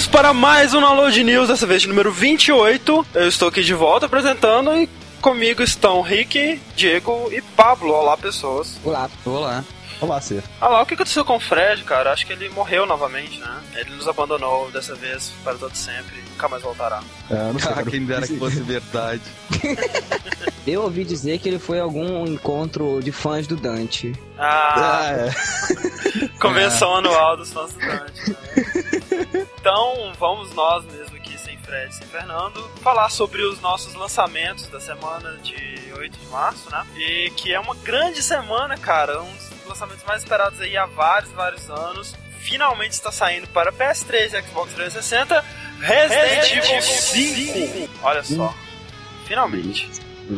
Vamos para mais um Download News, dessa vez de número 28. Eu estou aqui de volta apresentando e comigo estão Rick, Diego e Pablo. Olá, pessoas. Olá. Olá. Olá, Cê. Olá, o que aconteceu com o Fred, cara? Acho que ele morreu novamente, né? Ele nos abandonou dessa vez para todo sempre. Nunca mais voltará. É, não sei, Ah, cara. quem dera que fosse verdade. Eu ouvi dizer que ele foi a algum encontro de fãs do Dante. Ah, Ah, é. convenção anual dos fãs do Dante. né? Então, vamos nós mesmo aqui, sem Fred, sem Fernando, falar sobre os nossos lançamentos da semana de 8 de março, né? E que é uma grande semana, cara. Um dos lançamentos mais esperados aí há vários, vários anos. Finalmente está saindo para PS3 e Xbox 360 Resident Evil 5. Olha só. Finalmente.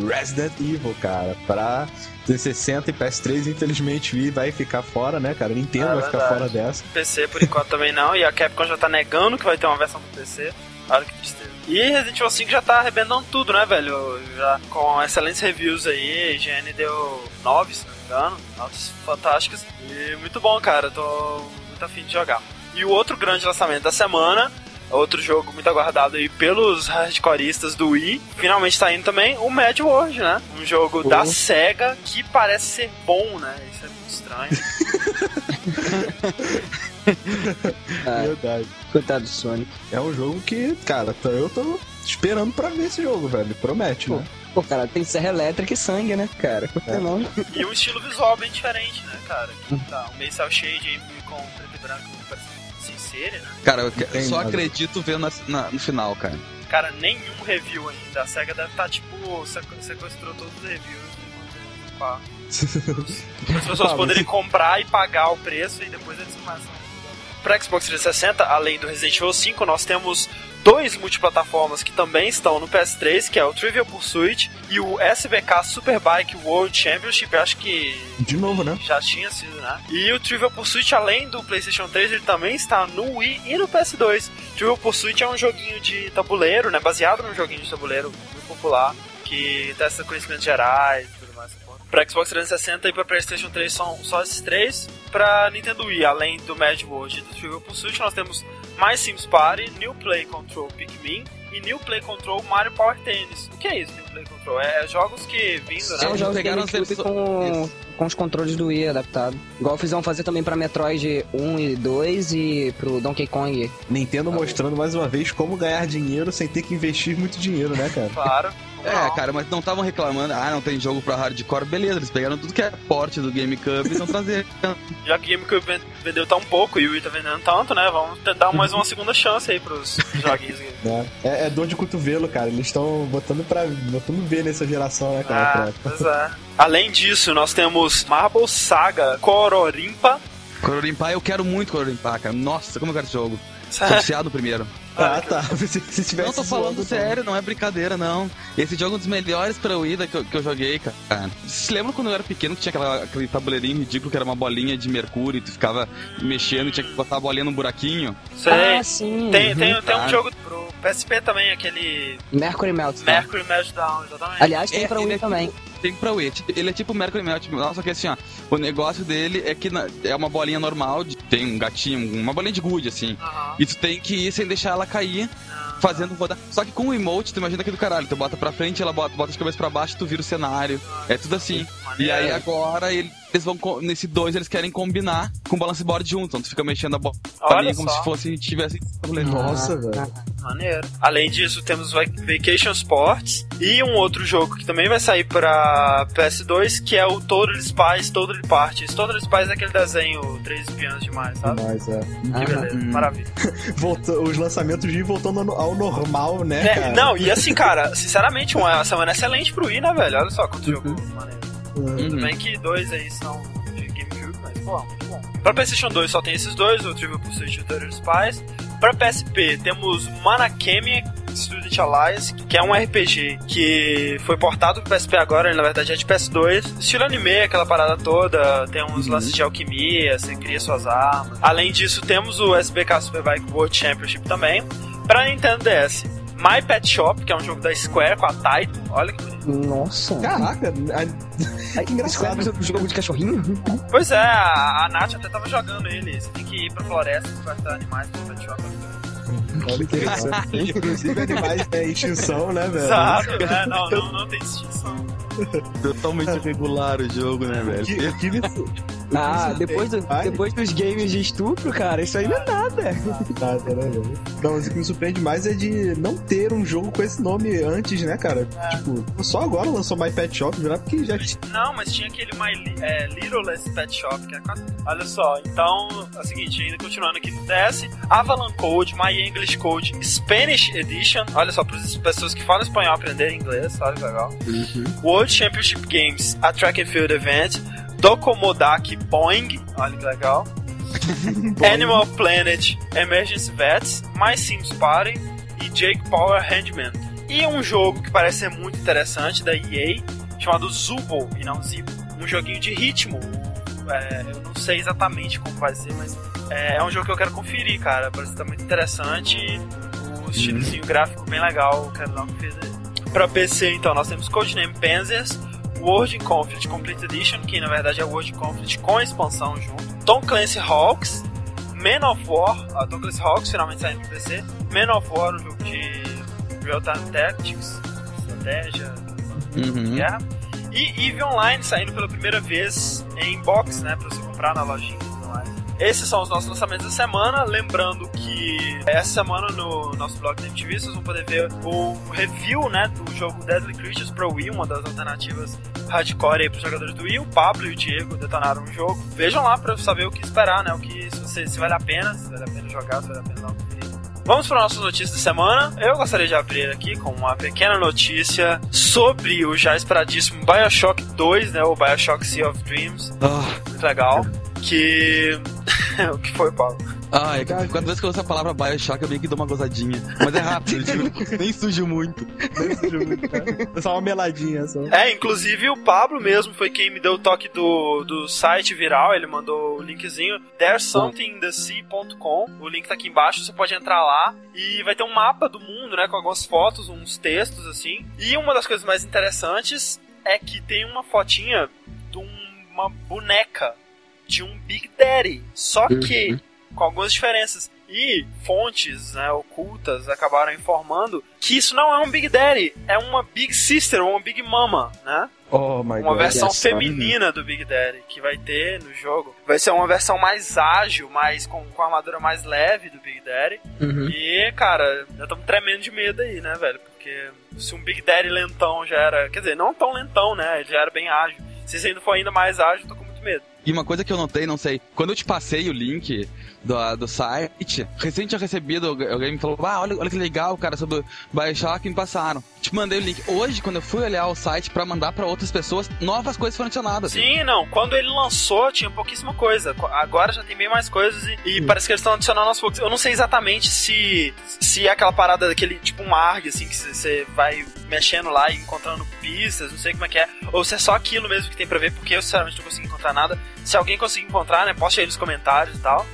Resident Evil, cara, pra 360 e PS3, infelizmente, vai ficar fora, né, cara? Nintendo É vai ficar verdade. fora dessa. PC por enquanto também não, e a Capcom já tá negando que vai ter uma versão pro PC. Olha que tristeza. E Resident Evil 5 já tá arrebentando tudo, né, velho? Já com excelentes reviews aí, a IGN deu 9, se não me engano, notas fantásticas. E muito bom, cara, tô muito afim de jogar. E o outro grande lançamento da semana, outro jogo muito aguardado aí pelos hardcoreistas do Wii, finalmente tá indo também, o Mad World, né? Um jogo da Oh. SEGA que parece ser bom, né? Isso é muito estranho. Ah, Verdade. coitado do Sonic. É um jogo que, cara, eu tô esperando pra ver esse jogo, velho. Promete, Pô. né? Pô, cara, tem serra elétrica e sangue, né, cara? É. não? E um estilo visual bem diferente, né, cara? Que tá um meio cel shade aí com preto e branco parecendo sincero, né? Cara, eu, eu só nada. acredito vendo na- na- no final, cara. Cara, nenhum review ainda. A SEGA deve estar, tipo, sequ- sequestrou todos os reviews e. Para as pessoas poderem comprar e pagar o preço e depois eles começam. Para Xbox 360, além do Resident Evil 5, nós temos dois multiplataformas que também estão no PS3, que é o Trivial Pursuit e o SBK Superbike World Championship. Acho que De novo, né? já tinha sido, né? E o Trivial Pursuit, além do PlayStation 3, ele também está no Wii e no PS2. Trivial Pursuit é um joguinho de tabuleiro, né? Baseado num joguinho de tabuleiro muito popular, que testa conhecimentos gerais e tudo mais. Pra Xbox 360 e pra PlayStation 3 são só esses três. Pra Nintendo Wii, além do Mad World e do Trivial Pursuit, nós temos mais Sims Party, New Play Control Pikmin e New Play Control Mario Power Tennis. O que é isso, New Play Control? É jogos que vindo, né? É um Eles jogo pegaram as versões- com, com os controles do Wii adaptado. Igual fizeram fazer também pra Metroid 1 e 2 e pro Donkey Kong. Nintendo Tá mostrando mais uma vez como ganhar dinheiro sem ter que investir muito dinheiro, né, cara? Claro. É, Não. cara, mas não estavam reclamando, ah, não tem jogo pra hardcore, beleza, eles pegaram tudo que é porte do GameCube e estão trazendo. Já que o GameCube ven- vendeu tão pouco e o Wii tá vendendo tanto, né? Vamos tentar mais uma segunda chance aí pros joguinhos. Né? É, é dor de cotovelo, cara. Eles estão botando pra botando ver nessa geração, né, cara? Ah, pois é. Além disso, nós temos Marble Saga Cororimpa. Cororimpa, eu quero muito Cororimpa, cara. Nossa, como eu quero esse jogo. Tô viciado primeiro. Ah, tá. Se, se tivesse Não, tô falando zoando, sério, não é brincadeira, não. Esse jogo é um dos melhores pra Wii que eu, que eu joguei, cara. Vocês se lembram quando eu era pequeno que tinha aquela, aquele tabuleirinho ridículo que era uma bolinha de mercúrio e tu ficava mexendo e tinha que botar a bolinha num buraquinho? Sei. Ah, sim. tem, uhum. tem, tem um tá. jogo pro PSP também, aquele Mercury Meltdown. Mercury Meltdown, exatamente. Aliás, tem É, pra Wii é também. Tem pra Wii. Ele é tipo Mercury Melt. Só que assim, ó, o negócio dele é que na- é uma bolinha normal, de- tem um gatinho, uma bolinha de gude, assim. E tu tem que ir sem deixar ela cair, Ah. fazendo rodar. Só que com o emote, tu imagina aqui do caralho. Tu bota pra frente, ela bota, bota de cabeça pra baixo, tu vira o cenário. É tudo assim. E aí agora ele- eles vão. Nesse dois eles querem combinar com o balance board junto. Então tu fica mexendo a bo- Olha bolinha como só. se fosse tivesse. Nossa, velho. Maneiro. Além disso, temos Va- Vacation Sports e um outro jogo que também vai sair pra PS2, que é o Total Spies Total Parties. Total Spies é aquele desenho Três Espiãs Demais, sabe? Mas é. Que beleza, Hum. maravilha. Voltou, os lançamentos de voltando ao- normal, né, É, cara? não, e assim, cara, sinceramente, uma semana excelente pro Wii, né, velho? Olha só quanto jogo maneiro. Tudo Uhum. bem que dois aí são de GameCube, mas, pô, muito bom. Pra PlayStation 2 só tem esses dois, o Trivial Pursuit e o Total Spies. Pra PSP temos Manakemi Student Alliance, que é um RPG que foi portado pro PSP agora, ele na verdade é de PS2. Estilo anime, aquela parada toda, tem uns lances de alquimia, você cria suas armas. Além disso, temos o SBK Superbike World Championship também. Pra Nintendo DS, My Pet Shop, que é um jogo da Square com a Taito. Olha que bonito. Nossa. Caraca, Ai, que engraçado. Square fez um jogo de cachorrinho? Pois é, a, a Nath até tava jogando ele. Você tem que ir pra floresta pra animais pro Pet Shop. olha que interessante. Inclusive animais em extinção, né, velho? Exato, né? Não, não, não tem extinção. Totalmente irregular o jogo, né, velho? Que, que Ah, depois, do- depois dos games de estupro, cara, isso aí não é nada. nada, né, velho? Não, mas o que me surpreende mais é de não ter um jogo com esse nome antes, né, cara? Tipo, só agora lançou My Pet Shop, já porque já tinha. Não, mas tinha aquele My é, Littlest Pet Shop, que é quase... Olha só, então é o seguinte, ainda continuando aqui no DS, Avalon Code, My English Code, Spanish Edition, olha só, para as pessoas que falam espanhol aprenderem inglês, olha que legal. World Championship Games, a Track and Field Event, Dokomodaki Boing, olha que legal. Animal Planet, Emergency Vets, My Sims Party e Jake Power Handman. E um jogo que parece ser muito interessante da EA, chamado Zubo e não Zibo. Um joguinho de ritmo. É, eu não sei exatamente como vai ser, mas é, é um jogo que eu quero conferir, cara. Parece que tá muito interessante. O estilozinho gráfico bem legal. Quero dar uma conferida. Pra PC, então, nós temos Codename Panzers, World Conflict Complete Edition, que na verdade é World Conflict com expansão junto. Tom Clancy Hawks, Man of War, a Tom Clancy Hawks finalmente saindo no PC. Man of War, um jogo de Real-Time Tactics, estratégia, Uhum. guerra. E EVE Online saindo pela primeira vez em box, né, pra você comprar na lojinha. Esses são os nossos lançamentos da semana. Lembrando que essa semana no nosso blog da MTV vocês vão poder ver o review né, do jogo Deadly Creatures pro Wii, uma das alternativas hardcore aí pros jogadores do Wii. O Pablo e o Diego detonaram o jogo. Vejam lá pra saber o que esperar, né? O que, se, você- se vale a pena, se vale a pena jogar, se vale a pena conferida. Vamos para nossas notícias da semana. Eu gostaria de abrir aqui com uma pequena notícia sobre o já esperadíssimo Bioshock 2, né? O Bioshock Sea of Dreams. Ah, Muito legal. Que. o que foi, Paulo? ah, é que cada vez que eu uso a palavra Bioshock eu meio que dou uma gozadinha. Mas é rápido, tipo, nem sujo muito. É só uma meladinha só. É, inclusive o Pablo mesmo foi quem me deu o toque do, do site viral. Ele mandou o linkzinho there'ssomethingthesea.com. O link tá aqui embaixo, você pode entrar lá e vai ter um mapa do mundo, né? Com algumas fotos, uns textos assim. E uma das coisas mais interessantes é que tem uma fotinha de uma boneca de um Big Daddy. Só que com algumas diferenças. E fontes né, ocultas acabaram informando que isso não é um Big Daddy, é uma Big Sister, ou uma Big Mama, né? Oh my Uma god. versão yes. feminina do Big Daddy que vai ter no jogo. Vai ser uma versão mais ágil, mais com, com a armadura mais leve do Big Daddy. Uhum. E, cara, já estamos tremendo de medo aí, né, velho? Porque se um Big Daddy lentão já era. Quer dizer, não tão lentão, né? Ele já era bem ágil. Se esse ainda for ainda mais ágil, eu tô com muito medo. E uma coisa que eu notei, não sei, quando eu te passei o link do, do site, recente tinha recebido, alguém me falou, ah, olha, olha que legal, cara, sobre o Bioshock, me passaram. Te mandei o link. Hoje, quando eu fui olhar o site pra mandar pra outras pessoas, novas coisas foram adicionadas. Sim, não. Quando ele lançou, tinha pouquíssima coisa. Co- Agora já tem bem mais coisas e, e parece que eles estão adicionando aos poucos. Eu não sei exatamente se, se é aquela parada daquele tipo um ARG, assim, que você vai mexendo lá e encontrando pistas, não sei como é que é. Ou se é só aquilo mesmo que tem pra ver, porque eu sinceramente não consegui encontrar nada. Se alguém conseguir encontrar, né, poste aí nos comentários e tal.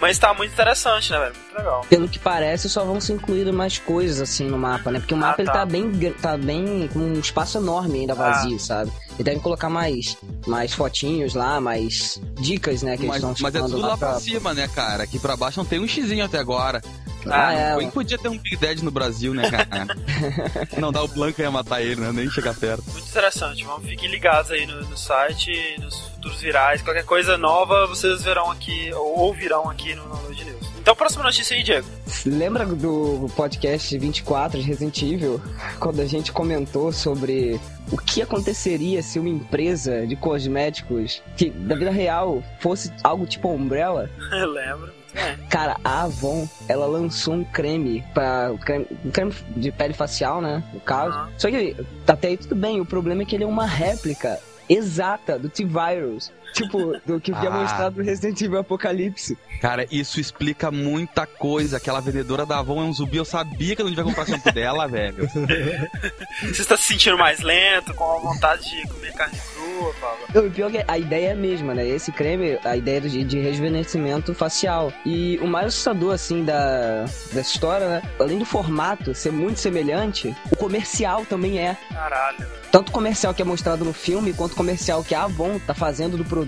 Mas tá muito interessante, né, velho? Muito legal. Pelo que parece, só vão ser incluídas mais coisas assim no mapa, né? Porque o mapa Ah, ele tá. tá bem, tá bem com um espaço enorme ainda vazio, sabe? E devem colocar mais, mais fotinhos lá, mais dicas, né? Que Mas, eles estão mas é tudo lá pra cima, né, cara? Aqui pra baixo não tem um xizinho até agora. Ah, é. Bem que podia ter um Big Dead no Brasil, né, cara? não dá o Blanca ia matar ele, né? Nem chegar perto. Muito interessante. Vamos, fiquem ligados aí no, no site, nos futuros virais. Qualquer coisa nova vocês verão aqui, ou ouvirão aqui no Download News. Então, próxima notícia aí, Diego. Lembra do podcast 24 de Resident Evil? Quando a gente comentou sobre o que aconteceria se uma empresa de cosméticos que da vida real fosse algo tipo Umbrella? Eu lembro. Bem. Cara, a Avon, ela lançou um creme para creme, um creme de pele facial, né? No caso. Aham. Só que até aí tudo bem, o problema é que ele é uma réplica exata do T-Virus. Tipo, do que foi Ah. mostrado no Resident Evil Apocalipse. Cara, isso explica muita coisa. Aquela vendedora da Avon é um zumbi. Eu sabia que eu não devia comprar shampoo dela, velho. Você está se sentindo mais lento, com a vontade de comer carne crua, Paulo? Não, O pior é que a ideia é a mesma, né? Esse creme, a ideia de, de rejuvenescimento facial. E o mais assustador, assim, da, dessa história, né? Além do formato ser muito semelhante, o comercial também é. Caralho, velho. Tanto o comercial que é mostrado no filme, quanto o comercial que a Avon tá fazendo do produto,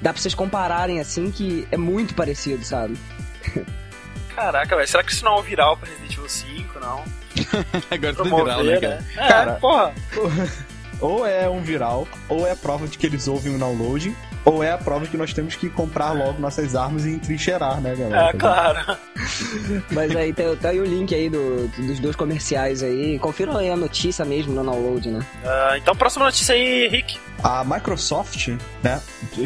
dá pra vocês compararem, assim, que é muito parecido, sabe? Caraca, velho. Será que isso não é um viral pra Resident Evil 5, não? Agora tudo Promover, viral, né, cara? né? É, Cara, porra. Ou é um viral, ou é a prova de que eles ouvem o downloading, ou é a prova de que nós temos que comprar logo nossas armas e entrincheirar, né, galera? É, claro. Mas aí tem, tem aí o link aí do- dos dois comerciais aí. Confiram aí a notícia mesmo no download, né? Ah, então, próxima notícia aí, Rick. A Microsoft, né?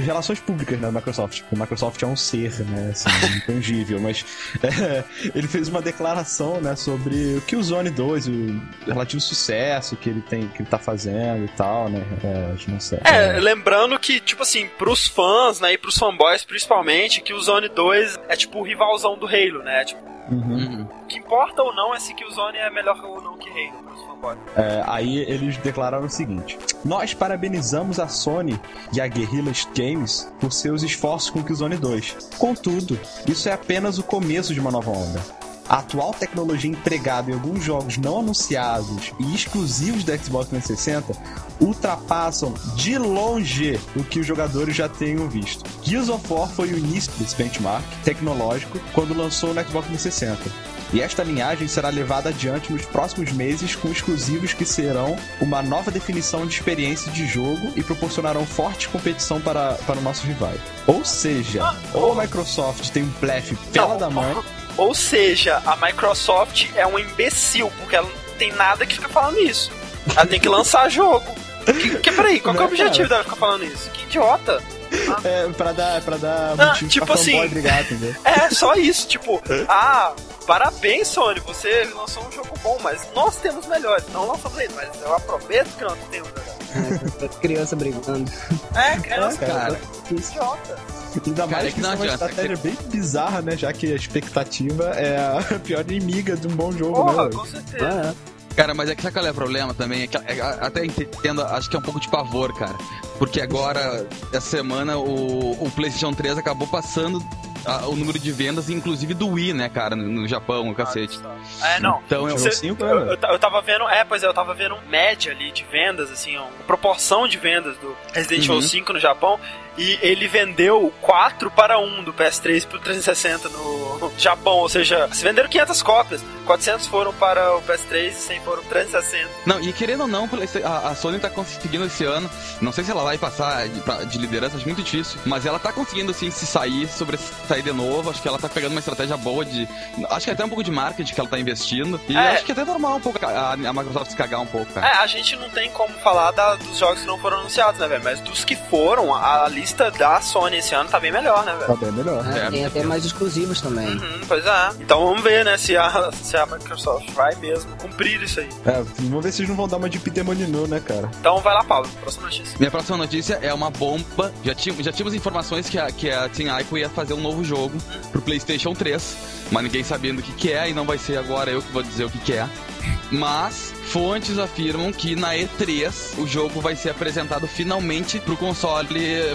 Relações públicas né, da Microsoft. porque A Microsoft é um ser, né? Assim, intangível, mas é, ele fez uma declaração, né, sobre o que o Zone 2, o relativo sucesso que ele tem, que ele tá fazendo e tal, né? É, não sei. É, lembrando que, tipo assim, pros fãs, né, e pros fanboys principalmente, que o Zone 2 é tipo o rivalzão do Halo, né? Tipo, Uhum. Uhum. o que importa ou não é se que o Zone é melhor ou não que Halo pros fanboys. É, aí eles declararam o seguinte: Nós parabenizamos a Sony e a Guerrilla Games por seus esforços com o Killzone 2. Contudo, isso é apenas o começo de uma nova onda. A atual tecnologia empregada em alguns jogos não anunciados e exclusivos da Xbox 360 ultrapassam de longe o que os jogadores já tenham visto. Gears of War foi o início desse benchmark tecnológico quando lançou no Xbox 360. E esta linhagem será levada adiante nos próximos meses com exclusivos que serão uma nova definição de experiência de jogo e proporcionarão forte competição para, para nossos rivais. Ou seja, ou a Microsoft tem um blefe pela da mãe, Ou seja, a Microsoft é um imbecil, porque ela não tem nada que fica falando isso. Ela tem que lançar jogo. Que, que, peraí, qual que é o objetivo dela ficar falando isso? Que idiota. é pra dar, pra dar Ah, tipo pra assim, brigar? É, só isso, tipo, ah, parabéns, Sony, você lançou um jogo bom, mas nós temos melhores. Não lançamos ele, mas eu aproveito que nós temos melhores. É, criança brigando. É, criança, É, cara. cara. Que idiota. Ainda Cara, mais é que que não é uma adianta, estratégia bem bizarra, né? Já que a expectativa é a pior inimiga de um bom jogo, Porra, né? com certeza. Ah, Cara, mas é que sabe qual é o problema também? É que é, até entendo, acho que é um pouco de pavor, cara. Porque agora, essa semana, o, o PlayStation 3 acabou passando a- o número de vendas, inclusive do Wii, né, cara, no, no Japão, o cacete. É, não. Então eu. Cê- cinco, eu, né, eu, eu tava vendo, é, pois é, eu tava vendo média ali de vendas, assim, uma proporção de vendas do Resident Evil Uhum. 5 no Japão, e ele vendeu 4 para 1 do PS3 pro 360 no Japão, ou seja, se venderam 500 cópias, 400 foram para o PS3 e 100 foram pro 360. Não, e querendo ou não, a, Sony tá conseguindo esse ano. Não sei se ela vai passar de, liderança, acho muito difícil. Mas ela tá conseguindo, assim, se sair, sobressair de novo. Acho que ela tá pegando uma estratégia boa de. Acho que até um pouco de marketing que ela tá investindo. E É. acho que é até normal um pouco a, a Microsoft se cagar um pouco, cara. É, a gente não tem como falar da- dos jogos que não foram anunciados, né, velho? Mas dos que foram, a, a lista da Sony esse ano tá bem melhor, né, velho? Tá bem melhor. é, É, tem até mais exclusivos também. Uhum, pois é. Então vamos ver, né, se a, se a Microsoft vai mesmo cumprir isso aí. É, vamos ver se eles não vão dar uma de Peter Molyneux, né, cara? Então vai lá, Paulo, próxima notícia. Minha próxima notícia é uma bomba. Já, tinha, já tínhamos informações que a, que a Team Ico ia fazer um novo jogo pro PlayStation 3, mas ninguém sabendo o que, que é, e não vai ser agora eu que vou dizer o que, que é. Mas fontes afirmam que na E3 o jogo vai ser apresentado finalmente pro console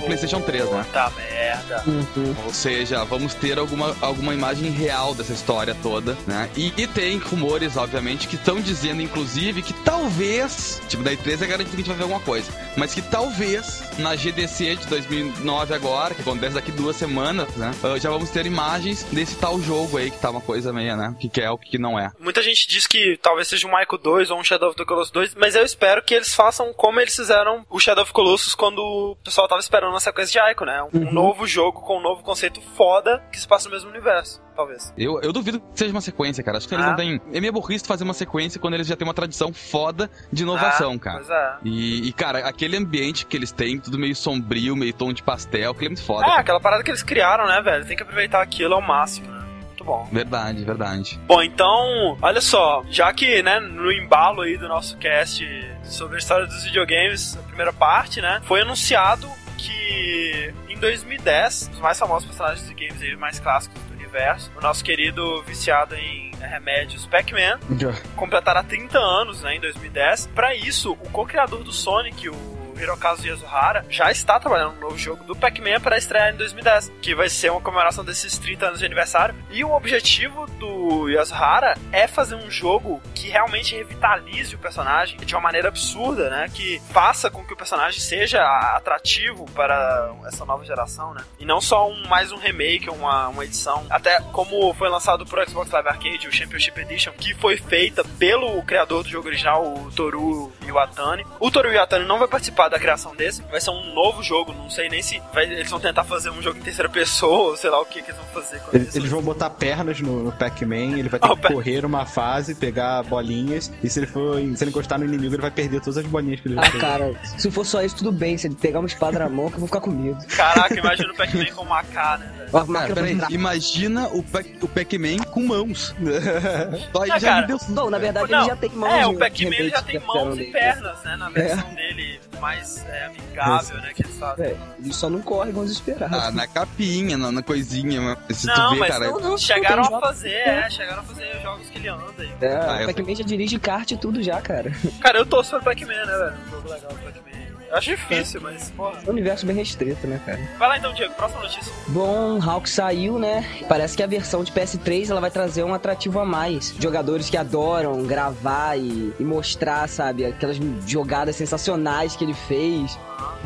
PlayStation 3, né? Puta merda. Uhum. Ou seja, vamos ter alguma, alguma imagem real dessa história toda, né? E, e tem rumores, obviamente, que estão dizendo, inclusive, que talvez, tipo, da E3 é garantido que a gente vai ver alguma coisa, mas que talvez na GDC de 2009 agora, que acontece daqui duas semanas, né? ah, Já vamos ter imagens desse tal jogo aí, que tá uma coisa meio, né? O que, que é, o que, que não é. Muita gente diz que talvez seja um Michael 2 ou um Shadow of the Colossus 2, mas eu espero que eles façam como eles fizeram o Shadow of Colossus quando o pessoal tava esperando a sequência de Ico, né? Um, um novo jogo com um novo conceito foda que se passa no mesmo universo, talvez. Eu, eu duvido que seja uma sequência, cara. Acho que eles Ah. não têm. É meio burrice fazer uma sequência quando eles já têm uma tradição foda de inovação, Ah, cara. Pois é. E, e, cara, aquele ambiente que eles têm, tudo meio sombrio, meio tom de pastel, aquele é muito foda. É, cara. aquela parada que eles criaram, né, velho? Tem que aproveitar aquilo ao máximo, né? Muito bom. Verdade, verdade. Bom, então, olha só, já que, né, no embalo aí do nosso cast sobre a história dos videogames, a primeira parte, né, foi anunciado que em em 2010, os mais famosos personagens de games aí, mais clássicos do universo, o nosso querido viciado em remédios Pac-Man, completará 30 anos né, em 2010. Para isso, o co-criador do Sonic, o Hirokazu Yasuhara, já está trabalhando no novo jogo do Pac-Man para estrear em 2010, que vai ser uma comemoração desses 30 anos de aniversário. E o objetivo do Yasuhara é fazer um jogo que realmente revitalize o personagem de uma maneira absurda, né? Que faça com que o personagem seja atrativo para essa nova geração, né? E não só um, mais um remake, uma, uma edição. Até como foi lançado pro Xbox Live Arcade, o Championship Edition, que foi feita pelo criador do jogo original, o Toru Iwatani. O Toru Iwatani não vai participar da criação desse, vai ser um novo jogo, não sei nem se vai, eles vão tentar fazer um jogo em terceira pessoa, ou sei lá o que, que eles vão fazer com eles. Eles vão botar pernas no, no Pac-Man, ele vai ter Oh, que correr uma fase, pegar bolinhas, e se ele for se ele encostar no inimigo, ele vai perder todas as bolinhas que ele vai Ah, cara, se for só isso, tudo bem. Se ele pegar uma espada na mão, que eu vou ficar com medo. Caraca, imagina o Pac-Man com uma K, né? Uma Cara, peraí, imagina o, Pac- o Pac-Man com mãos. Só aí Ah, já cara, me deu Não, na verdade Não, ele já tem mãos. É, o Pac-Man ele já tem mãos e dele. pernas, né? Na versão dele mais é, amigável, né? Que eles fazem. É, ele só não corre igual desesperado. Ah, na capinha, na, na coisinha. mas Se Não, tu vê, mas cara. não, não, Chegaram a fazer, é, chegaram a fazer jogos que ele anda aí. É, Ah, Pac-Man já dirige kart e tudo já, cara. Cara, eu torço pro Pac-Man, né, velho? Um jogo legal do Pac-Man. Eu acho difícil, mas, porra. É um universo bem restrito, né, cara? Vai lá então, Diego, próxima notícia. Bom, Hawk saiu, né? Parece que a versão de PS3 ela vai trazer um atrativo a mais. Jogadores que adoram gravar e, e mostrar, sabe, aquelas jogadas sensacionais que ele fez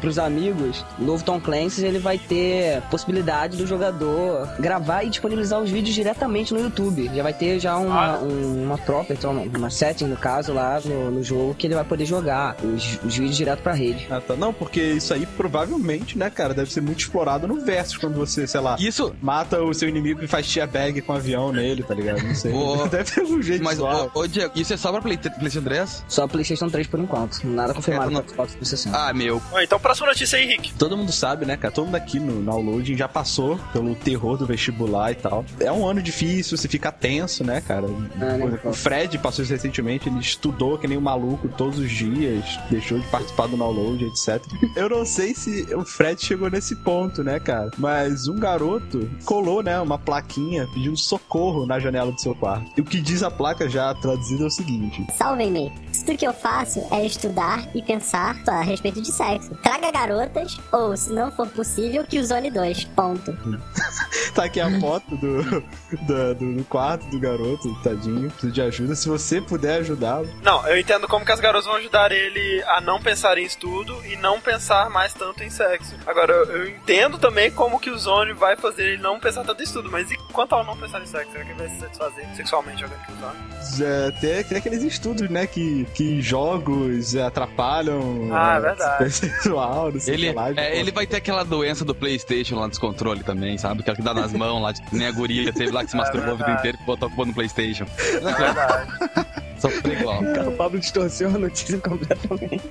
pros amigos. O novo Tom Clancy ele vai ter possibilidade do jogador gravar e disponibilizar os vídeos diretamente no YouTube. Já vai ter já uma, Ah. um- uma property, uma, uma setting no caso lá no, no jogo que ele vai poder jogar os, os vídeos direto pra rede. Ah, tá. Não, porque isso aí provavelmente, né, cara, deve ser muito explorado no Versus quando você, sei lá, Isso, mata o seu inimigo e faz tia bag com um avião nele, tá ligado? Não sei. Deve ter um jeito mas, ô, Diego, isso é só pra Play, PlayStation 3? Só PlayStation 3 por enquanto. Nada confirmado não- pra Xbox 360. Ah, meu. Bom, então, próxima notícia aí, Rick. Todo mundo sabe, né, cara? Todo mundo aqui no downloading já passou pelo terror do vestibular e tal. É um ano difícil, você fica tenso, né, cara? Né, o Fred passou isso recentemente, ele estudou que nem um maluco todos os dias, deixou de participar do download, etc. Eu não sei se o Fred chegou nesse ponto, né, cara? Mas um garoto colou, né, uma plaquinha pedindo socorro na janela do seu quarto. E o que diz a placa já traduzida é o seguinte: Salvem-me. Tudo que eu faço é estudar e pensar a respeito de sexo. Traga garotas, ou, se não for possível, que o Zone 2. Ponto. Tá aqui a foto do, do, do- do quarto do garoto, tadinho, precisa de ajuda. Se você puder ajudá-lo. Não, eu entendo como que as garotas vão ajudar ele a não pensar em estudo e não pensar mais tanto em sexo. Agora, eu, eu entendo também como que o Zone vai fazer ele não pensar tanto em estudo, mas e quanto ao não pensar em sexo? Será que ele vai se satisfazer sexualmente jogando com o Zone? É, tem, tem aqueles estudos, né, que, que jogos atrapalham Ah, é, verdade. não sei o Ele, lá. é, ele vai ter aquela doença do PlayStation lá, descontrole também, sabe? Aquela que dá nas mãos lá, tipo, nem a guria teve lá que se É masturbou a vida inteira e botou a culpa no PlayStation. É verdade. Só foi igual. Cara, o Pablo distorceu a notícia completamente.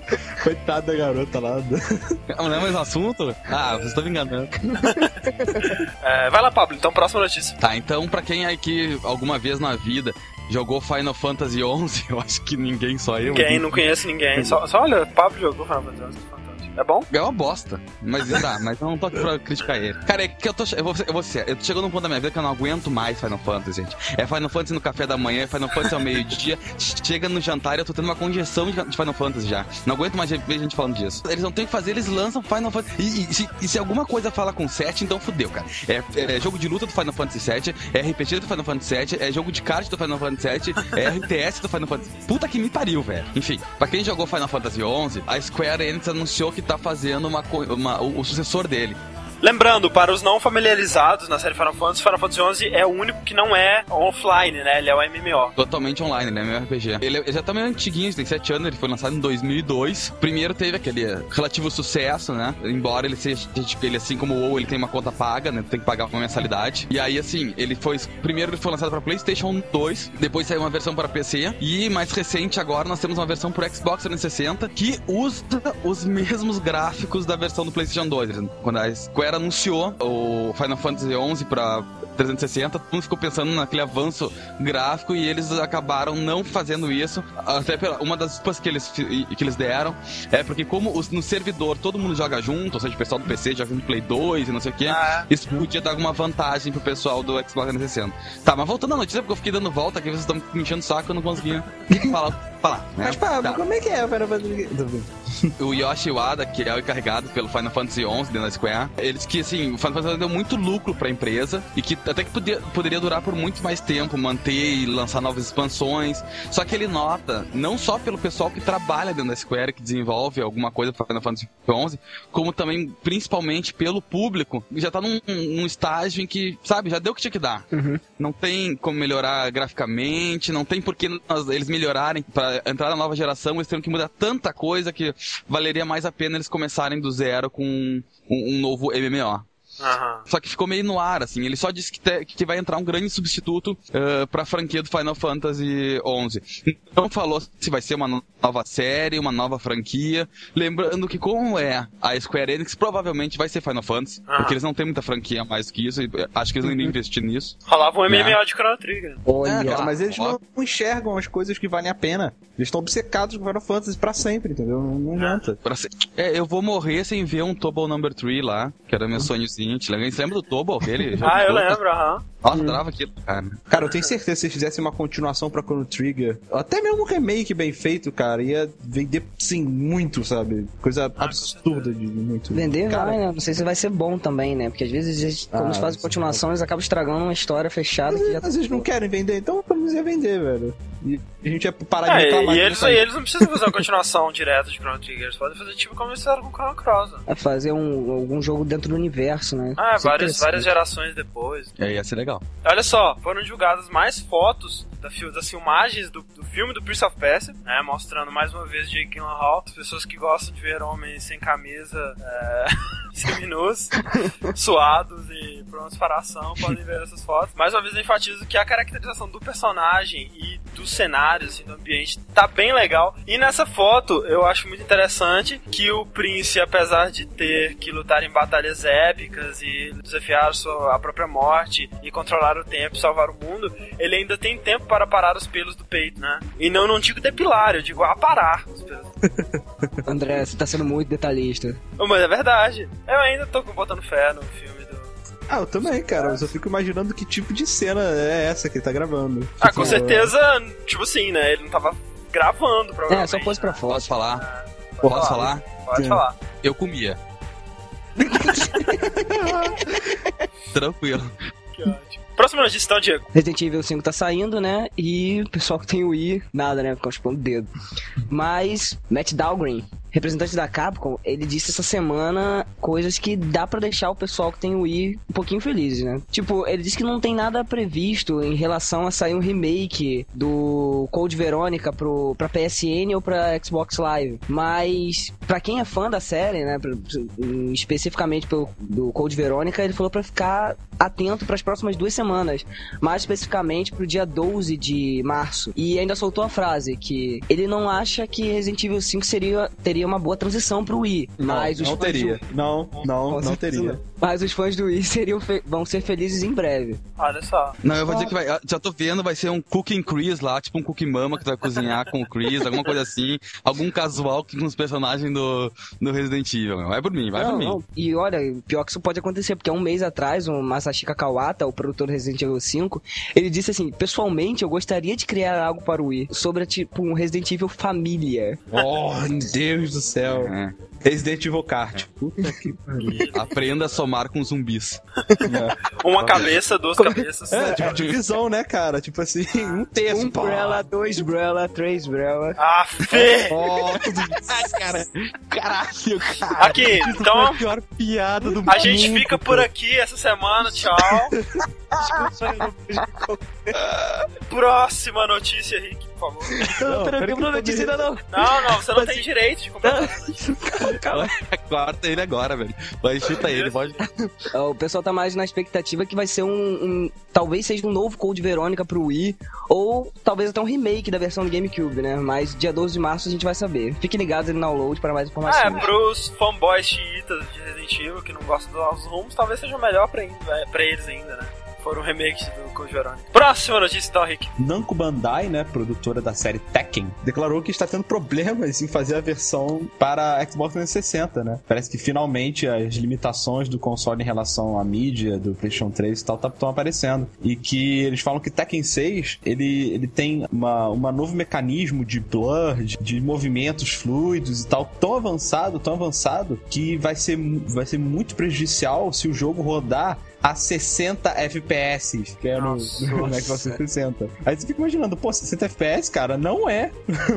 Coitada da garota lá. Não é mais um assunto? Ah, vocês estão me enganando. É, vai lá, Pablo, então próxima notícia. Tá, então pra quem aí que alguma vez na vida jogou Final Fantasy XI, eu acho que ninguém, só eu. Ninguém, não conheço ninguém. Só, só olha, Pablo jogou Final Fantasy XI. É bom? É uma bosta. Mas tá, mas eu não tô aqui pra criticar ele. Cara, é que eu tô. Eu vou, eu vou ser, eu tô chegando num ponto da minha vida que eu não aguento mais Final Fantasy, gente. É Final Fantasy no café da manhã, é Final Fantasy ao meio-dia. Chega no jantar eu tô tendo uma congestão de Final Fantasy já. Não aguento mais ver gente falando disso. Eles não tem o que fazer, eles lançam Final Fantasy. E, e se, e se alguma coisa fala com 7, então fudeu, cara. É, é jogo de luta do Final Fantasy 7, é RPG do Final Fantasy 7, é jogo de kart do Final Fantasy 7, é RTS do Final Fantasy. Puta que me pariu, velho. Enfim, pra quem jogou Final Fantasy 11, a Square Enix anunciou que tá fazendo uma, uma- o, o sucessor dele. Lembrando, para os não familiarizados na série Final Fantasy, Final Fantasy XI é o único que não é offline, né? Ele é o MMO. Totalmente online, né? Meu RPG. Ele, ele já tá meio antiguinho, tem 7 anos, ele foi lançado em 2002. Primeiro teve aquele relativo sucesso, né? Embora ele seja, tipo, ele assim como o WoW, ele tem uma conta paga, né? Tem que pagar uma mensalidade. E aí, assim, ele foi. Primeiro ele foi lançado pra PlayStation 2, depois saiu uma versão para PC. E mais recente agora nós temos uma versão pro Xbox 360 que usa os mesmos gráficos da versão do PlayStation 2. Quando a Square Square anunciou o Final Fantasy XI pra 360, todo mundo ficou pensando naquele avanço gráfico e eles acabaram não fazendo isso. Até pela, uma das desculpas que eles, que eles deram é porque como os, no servidor todo mundo joga junto, ou seja, o pessoal do PC joga no Play 2 e não sei o que, Ah, isso podia dar alguma vantagem pro pessoal do Xbox 360. Tá, mas voltando à notícia, porque eu fiquei dando volta aqui, vocês estão me enchendo o saco, eu não conseguia falar. Falar né? Mas, Pablo, Tá. como é que é o Final Fantasy? O Yoshi Wada, que é o encarregado pelo Final Fantasy XI dentro da Square, ele disse que assim, o Final Fantasy deu muito lucro pra empresa e que até que podia, poderia durar por muito mais tempo, manter e lançar novas expansões. Só que ele nota, não só pelo pessoal que trabalha dentro da Square, que desenvolve alguma coisa para Final Fantasy XI, como também, principalmente, pelo público, já tá num, num estágio em que, sabe, já deu o que tinha que dar. Não tem como melhorar graficamente, não tem por que eles melhorarem para entrar na nova geração, eles teriam que mudar tanta coisa que valeria mais a pena eles começarem do zero com um, um novo MMO. Aham. Só que ficou meio no ar, assim. Ele só disse que, te- que vai entrar um grande substituto uh, pra franquia do Final Fantasy XI. Não falou se vai ser uma no- nova série, uma nova franquia. Lembrando que como é a Square Enix, provavelmente vai ser Final Fantasy. Ah. Porque eles não têm muita franquia mais que isso. E eh, acho que eles não iriam investir nisso. Rolava um Né? MMO de Chrono Trigger. Olha, É, cara, mas eles ó. não enxergam as coisas que valem a pena. Eles estão obcecados com Final Fantasy pra sempre, entendeu? Não, não adianta. É, eu vou morrer sem ver um Tobal Number 3 lá, que era meu sonhozinho. Te lembra? Você lembra do Tobal? Aquele Ah, eu lembro, aham. Nossa, adorava aquilo, cara. Cara, eu tenho certeza que se eles fizessem uma continuação pra Chrono Trigger, até mesmo um remake bem feito, cara, ia vender, sim, muito, sabe? Coisa absurda de muito. Vender cara, vai, né? Não sei se vai ser bom também, né? Porque às vezes, eles, quando eles Ah, fazem sim. continuação, eles acabam estragando uma história fechada que já Às vezes não querem vender, então pelo menos ia vender, velho. E a gente ia parar de É, reclamar. e eles, e eles não precisam fazer uma continuação direta de Chrono Trigger. Eles podem fazer tipo como eles fizeram com o Chrono Cross. né? é fazer um, algum jogo dentro do universo, né? Ah, é várias, várias gerações depois. É, ia ser legal. Olha só, foram divulgadas mais fotos da das filmagens do, do filme do Prince of Persia, né, mostrando mais uma vez Jake Gyllenhaal. As pessoas que gostam de ver homens sem camisa, é, seminus, suados e prontos para a ação, podem ver essas fotos. Mais uma vez eu enfatizo que a caracterização do personagem e dos cenários, assim, do ambiente, tá bem legal. E nessa foto eu acho muito interessante que o Prince, apesar de ter que lutar em batalhas épicas e desafiar sua, a própria morte e controlar o tempo e salvar o mundo, ele ainda tem tempo para parar os pelos do peito, né? E não, não digo depilar, eu digo aparar os pelos. André, você tá sendo muito detalhista. Mas é verdade. Eu ainda tô botando fé no filme. Ah, eu também, cara. Eu só fico imaginando que tipo de cena é essa que ele tá gravando. Ah, Tipo, com certeza, tipo assim, né? Ele não tava gravando, É, provavelmente. só pose pra foto. Posso falar? Pode Posso falar? Pode Sim. falar. Eu comia. Tranquilo. Que ótimo. Próxima notícia, então, Diego. Resident Evil 5 tá saindo, né? E o pessoal que tem o Wii, nada, né? Ficam chupando o dedo. Mas, Matt Dahlgren, representante da Capcom, ele disse essa semana coisas que dá pra deixar o pessoal que tem o Wii um pouquinho feliz, né? Tipo, ele disse que não tem nada previsto em relação a sair um remake do Code Veronica pro, pra PSN ou pra Xbox Live. Mas, pra quem é fã da série, né? especificamente pelo, do Code Veronica, ele falou pra ficar atento pras próximas duas semanas. Mais especificamente pro dia 12 de março. E ainda soltou a frase que ele não acha que Resident Evil 5 seria, teria uma boa transição pro Wii. Não, mas os não fãs teria. do- Não, não, não teria. não. Mas os fãs do Wii seriam fe- vão ser felizes em breve. Olha só. Não, eu vou dizer que vai. Já tô vendo, vai ser um Cooking Chris lá, tipo um Cookie Mama que tu vai cozinhar com o Chris, alguma coisa assim. Algum casual que com os personagens do, do Resident Evil. meu. Vai por mim, vai por Não, mim. não. E olha, pior que isso pode acontecer, porque há um mês atrás, o Masashika Kawata, o produtor do Resident Evil 5, ele disse assim: pessoalmente, eu gostaria de criar algo para o Wii sobre tipo um Resident Evil família. Oh, Deus do céu. É. Resident Evil Kart. Puta que Aprenda a somar com zumbis. Uma cabeça, duas cabeças. É, tipo divisão, né, cara? Tipo assim, um terço. Um Umbrella, dois Umbrella, três Umbrella. Ah, Fê! Oh, cara. Caralho, cara. Aqui, então a pior piada do a gente fica por aqui essa semana. Tchau. Próxima notícia, Rick, por favor. Não, não, não não. Não, não, você não tem direito de notícia. Calma. Corta ele agora, velho. Vai, chuta ele, pode. O pessoal tá mais na expectativa que vai ser um, um- Talvez seja um novo Code Verônica pro Wii, ou talvez até um remake da versão do GameCube, né? Mas dia 12 de março a gente vai saber. Fiquem ligados aí no download para mais Ah, é, informações. pros fanboys chiitas de Resident Evil que não gostam dos rumos, talvez seja melhor pra- pra eles ainda, né? Foram remakes do Verônica. Próxima notícia então, Rick. Namco Bandai, né, produtora da série Tekken, declarou que está tendo problemas em fazer a versão para Xbox 360, né? Parece que finalmente as limitações do console em relação à mídia do PlayStation 3 e tal estão aparecendo. E que eles falam que Tekken 6, ele, ele tem uma, uma novo mecanismo de blur, de, de movimentos fluidos e tal, tão avançado, tão avançado, que vai ser, vai ser muito prejudicial se o jogo rodar a 60 FPS, que é no, Nossa. no Xbox 360. Aí você fica imaginando, pô, 60 FPS, cara, não é.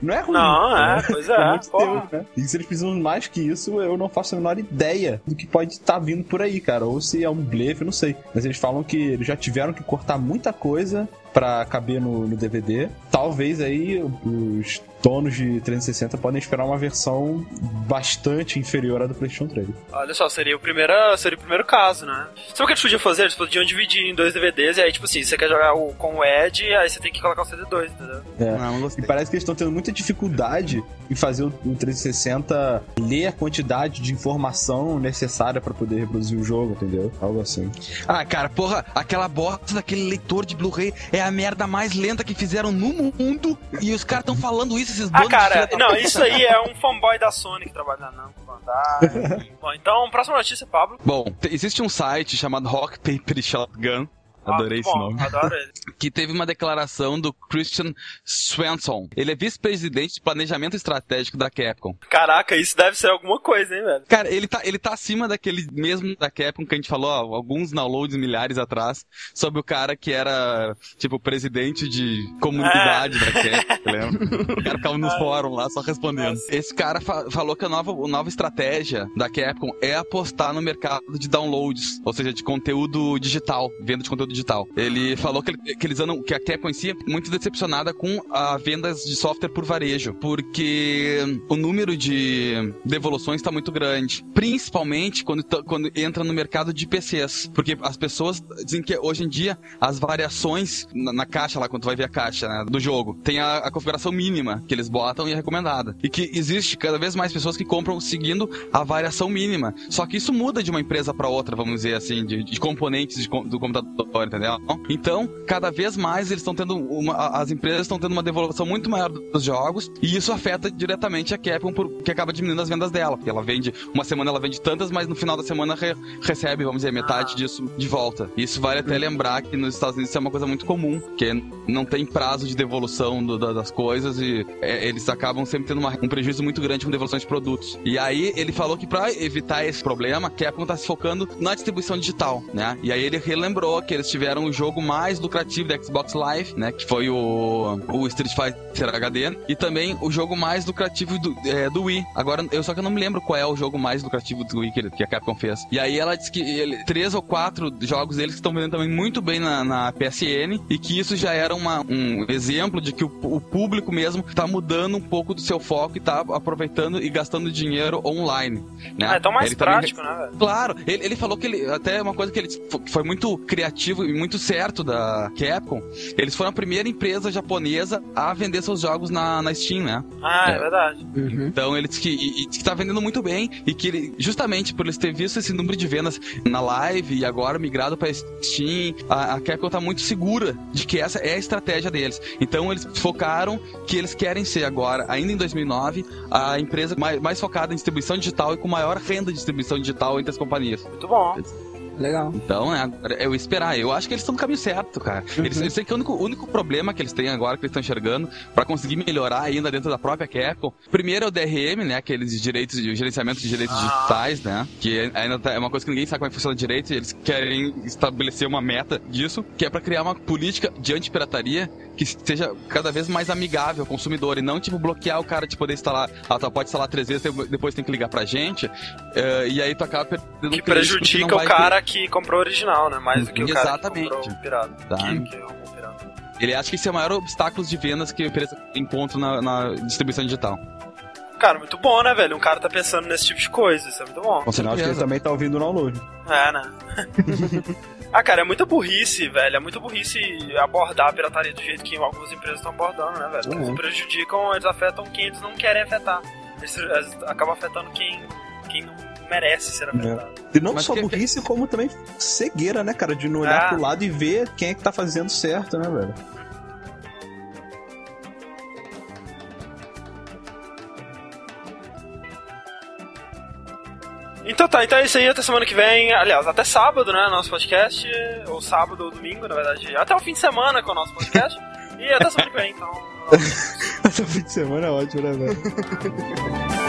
não é ruim. Não, é, né? pois é. Deus, né? E se eles precisam mais que isso, eu não faço a menor ideia do que pode estar vindo por aí, cara. Ou se é um blefe, não sei. Mas eles falam que eles já tiveram que cortar muita coisa pra caber no, no DVD. Talvez aí os donos de 360 podem esperar uma versão bastante inferior à do PlayStation 3. Olha só, seria o primeiro, seria o primeiro caso, né? Sabe o que eles podiam fazer? Eles podiam dividir em dois DVDs e aí, tipo assim, você quer jogar o, com o Ed, aí você tem que colocar o CD2, entendeu? É. Não, não E parece que eles estão tendo muita dificuldade em fazer o o 360 ler a quantidade de informação necessária pra poder reproduzir o jogo, entendeu? Algo assim. Ah, cara, porra, aquela bosta daquele leitor de Blu-ray é a merda mais lenta que fizeram no mundo e os caras estão falando isso, esses Ah, cara, não, isso aí é um fanboy da Sony que trabalha na Namco Bandai. Bom, então, próxima notícia, Pablo. Bom, te- existe um site chamado Rock Paper Shotgun. Adorei Ah, esse bom, nome. Adoro ele. que teve uma declaração do Christian Swanson. Ele é vice-presidente de planejamento estratégico da Capcom. Caraca, isso deve ser alguma coisa, hein, velho? Cara, ele tá, ele tá acima daquele mesmo da Capcom que a gente falou ó, alguns downloads milhares atrás sobre o cara que era, tipo, presidente de comunidade da Capcom, lembra? O cara ficava nos fóruns lá só respondendo. Esse cara fa- falou que a nova, a nova estratégia da Capcom é apostar no mercado de downloads, ou seja, de conteúdo digital, venda de conteúdo digital. Ele falou que, que eles andam, que a é muito decepcionada com a vendas de software por varejo, porque o número de devoluções está muito grande, principalmente quando, quando entra no mercado de PCs, porque as pessoas dizem que hoje em dia as variações na, na caixa lá quando tu vai ver a caixa né, do jogo tem a, a configuração mínima que eles botam e é recomendada e que existe cada vez mais pessoas que compram seguindo a variação mínima. Só que isso muda de uma empresa para outra, vamos dizer assim, de, de componentes de do computador, entendeu? Então, cada vez mais eles estão tendo uma, as empresas estão tendo uma devolução muito maior dos jogos e isso afeta diretamente a Capcom porque acaba diminuindo as vendas dela, porque ela vende uma semana ela vende tantas, mas no final da semana re- recebe, vamos dizer, metade disso de volta. Isso vale até lembrar que nos Estados Unidos isso é uma coisa muito comum, que não tem prazo de devolução do- da- das coisas e é, eles acabam sempre tendo uma- um prejuízo muito grande com devolução de produtos. E aí ele falou que pra evitar esse problema, a Capcom tá se focando na distribuição digital, né? E aí ele relembrou que eles tiveram o jogo mais lucrativo da Xbox Live, né? Que foi o, o Street Fighter HD e também o jogo mais lucrativo do, é, do Wii. Agora, eu só que eu não me lembro qual é o jogo mais lucrativo do Wii que, que a Capcom fez. E aí ela disse que ele, três ou quatro jogos deles que estão vendendo também muito bem na, na PSN e que isso já era uma, um exemplo de que o, o público mesmo tá mudando um pouco do seu foco e tá aproveitando e gastando dinheiro online. Né? Ah, então mais Ele também- prático, né, velho? Claro, ele, ele falou que ele. Até uma coisa que ele que foi muito criativo e muito certo da Capcom. Eles foram a primeira empresa japonesa a vender seus jogos na, na Steam, né? Ah, é, É. verdade. Uhum. Então ele disse que, e, e disse que tá vendendo muito bem e que ele, justamente por eles ter visto esse número de vendas na live e agora migrado para Steam, a, a Capcom tá muito segura de que essa é a estratégia deles. Então eles focaram que eles querem ser agora, ainda em 2009, a empresa mais, mais focada em distribuição digital e com maior renda de distribuição digital entre as companhias. Muito bom. Legal. Então, né, agora eu esperar. Eu acho que eles estão no caminho certo, cara. Eles, eles têm que o único, o único problema que eles têm agora, que eles estão enxergando, pra conseguir melhorar ainda dentro da própria Capcom, primeiro é o DRM, né, aqueles direitos, o gerenciamento de direitos Ah. digitais, né, que ainda tá- é uma coisa que ninguém sabe como é que funciona direito, e eles querem estabelecer uma meta disso, que é pra criar uma política de antipirataria que seja cada vez mais amigável ao consumidor, e não, tipo, bloquear o cara de poder instalar, ah, tu pode instalar três vezes, depois tem que ligar pra gente, eh, e aí tu acaba perdendo Que prejudica o cara que comprou o original, né? Mais do que o cara Exatamente. que comprou o pirata. Tá. Que, que o pirata. Ele acha que esse é o maior obstáculo de vendas que a empresa encontra na, na distribuição digital. Cara, muito bom, né, velho? Um cara tá pensando nesse tipo de coisa, isso é muito bom. Com sinal de que ele também tá ouvindo o download. É, né? ah, cara, é muita burrice, velho. É muita burrice abordar a pirataria do jeito que algumas empresas estão abordando, né, velho? Eles Uhum. prejudicam, eles afetam quem eles não querem afetar. Eles, eles acabam afetando quem, quem não merece ser afetado. E não Mas só que- burrice, como também cegueira, né, cara? De não olhar Ah. pro lado e ver quem é que tá fazendo certo, né, velho? Então tá, então é isso aí, até semana que vem. Aliás, até sábado, né? Nosso podcast. Ou sábado ou domingo, na verdade. Até o fim de semana com o nosso podcast. e até semana que vem, então. Esse fim de semana é ótimo, né, velho?